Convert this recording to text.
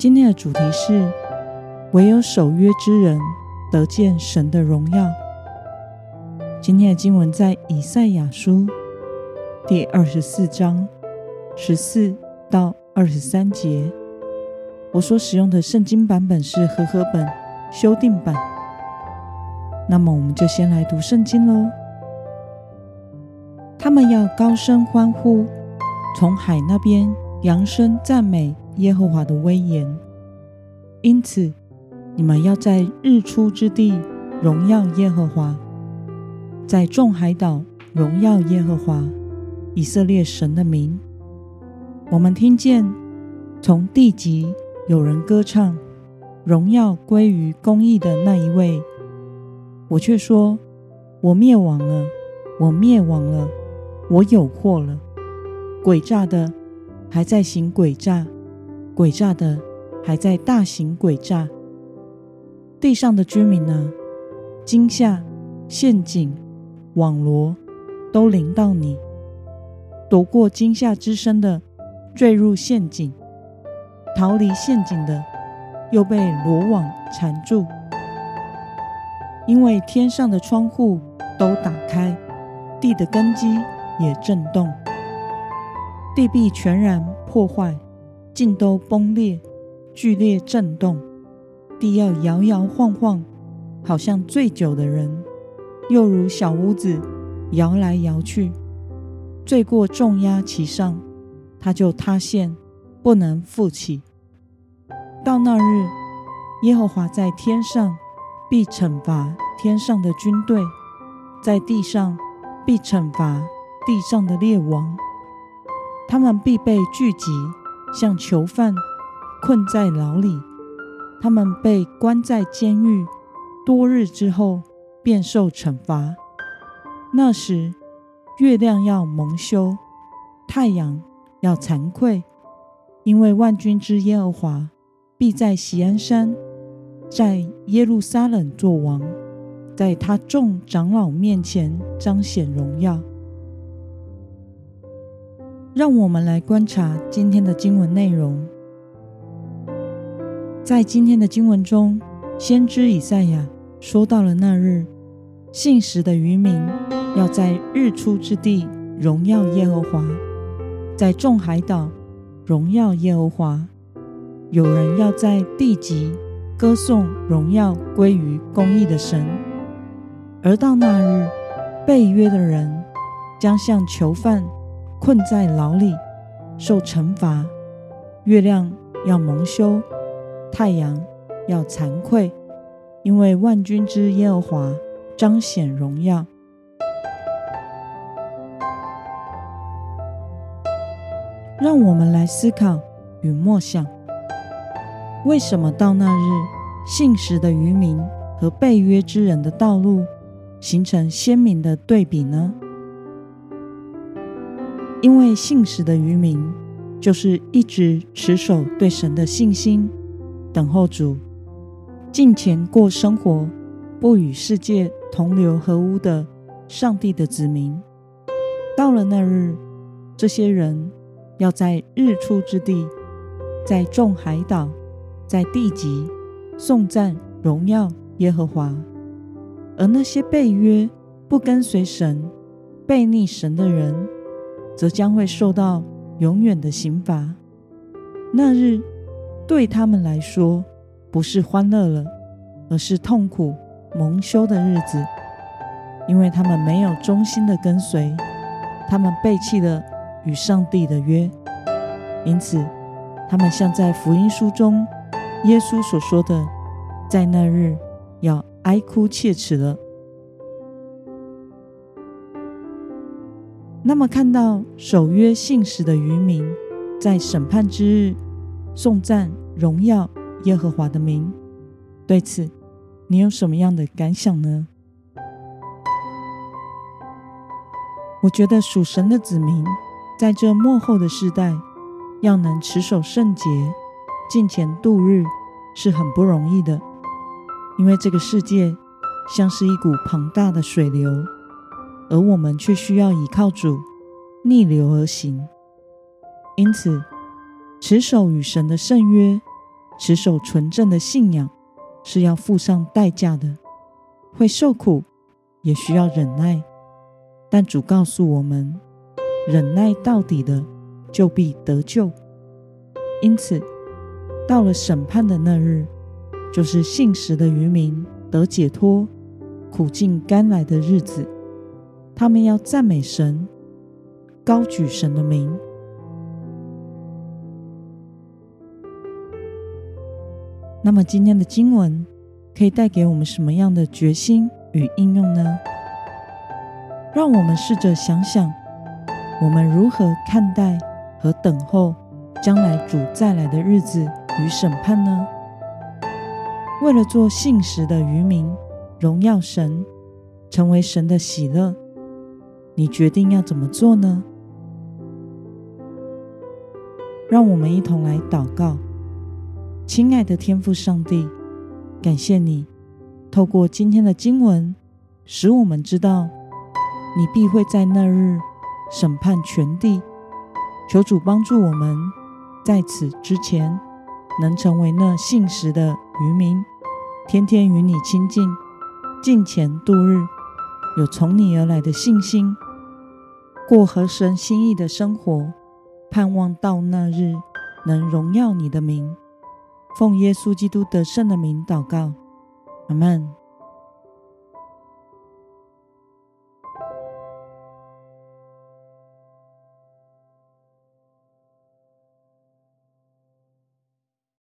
今天的主题是：唯有守约之人得见神的荣耀。今天的经文在以赛亚书第二十四章十四到二十三节。我所使用的圣经版本是和合本修订版。那么，我们就先来读圣经喽。他们要高声欢呼，从海那边扬声赞美。耶和华的威严，因此你们要在日出之地荣耀耶和华，在众海岛荣耀耶和华，以色列神的名。我们听见从地极有人歌唱，荣耀归于公义的那一位。我却说：我灭亡了，我灭亡了，我有祸了。诡诈的还在行诡诈。诡诈的还在大行诡诈，地上的居民呢？惊吓、陷阱、网罗都临到你，躲过惊吓之声的，坠入陷阱；逃离陷阱的，又被罗网缠住。因为天上的窗户都打开，地的根基也震动，地壁全然破坏。尽都崩裂，剧烈震动，地要摇摇晃晃，好像醉酒的人；又如小屋子摇来摇去。罪过重压其上，他就塌陷，不能复起。到那日，耶和华在天上必惩罚天上的军队，在地上必惩罚地上的列王，他们必被聚集。像囚犯困在牢里，他们被关在监狱，多日之后便受惩罚。那时，月亮要蒙羞，太阳要惭愧，因为万军之耶和华必在锡安山，在耶路撒冷作王，在他众长老面前彰显荣耀。让我们来观察今天的经文内容。在今天的经文中，先知以赛亚说到了那日，信实的余民要在日出之地荣耀耶和华，在众海岛荣耀耶和华。有人要在地极歌颂荣耀归于公义的神，而到那日，被约的人将像囚犯。困在牢里，受惩罚；月亮要蒙羞，太阳要惭愧，因为万军之耶和华彰显荣耀。让我们来思考与默想：为什么到那日，信实的渔民和背约之人的道路形成鲜明的对比呢？因为信实的余民，就是一直持守对神的信心，等候主，敬虔过生活，不与世界同流合污的上帝的子民。到了那日，这些人要在日出之地，在众海岛，在地极颂赞荣耀耶和华；而那些背约、不跟随神、背逆神的人，则将会受到永远的刑罚。那日对他们来说不是欢乐了，而是痛苦蒙羞的日子，因为他们没有忠心的跟随，他们背弃了与上帝的约，因此他们像在福音书中耶稣所说的，在那日要哀哭切齿了。那么，看到守约信实的渔民，在审判之日颂赞荣耀耶和华的名。对此，你有什么样的感想呢？我觉得属神的子民在这末后的世代，要能持守圣洁、敬虔度日，是很不容易的。因为这个世界像是一股庞大的水流，而我们却需要依靠主逆流而行。因此，持守与神的圣约，持守纯正的信仰，是要付上代价的，会受苦，也需要忍耐。但主告诉我们，忍耐到底的，就必得救。因此，到了审判的那日，就是信实的渔民得解脱、苦尽甘来的日子。他们要赞美神，高举神的名。那么，今天的经文可以带给我们什么样的决心与应用呢？让我们试着想想，我们如何看待和等候将来主再来的日子与审判呢？为了做信实的渔民，荣耀神，成为神的喜乐，你决定要怎么做呢？让我们一同来祷告，亲爱的天父上帝，感谢你透过今天的经文，使我们知道。你必会在那日审判全地，求主帮助我们，在此之前能成为那信实的渔民，天天与你亲近，敬虔度日，有从你而来的信心，过合神心意的生活，盼望到那日能荣耀你的名。奉耶稣基督得胜的名祷告，阿门。